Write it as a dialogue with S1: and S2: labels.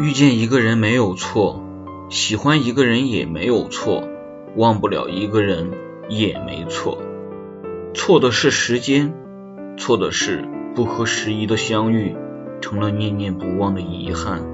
S1: 遇见一个人没有错喜欢一个人也没有错忘不了一个人也没错。错的是时间错的是不合时宜的相遇成了念念不忘的遗憾。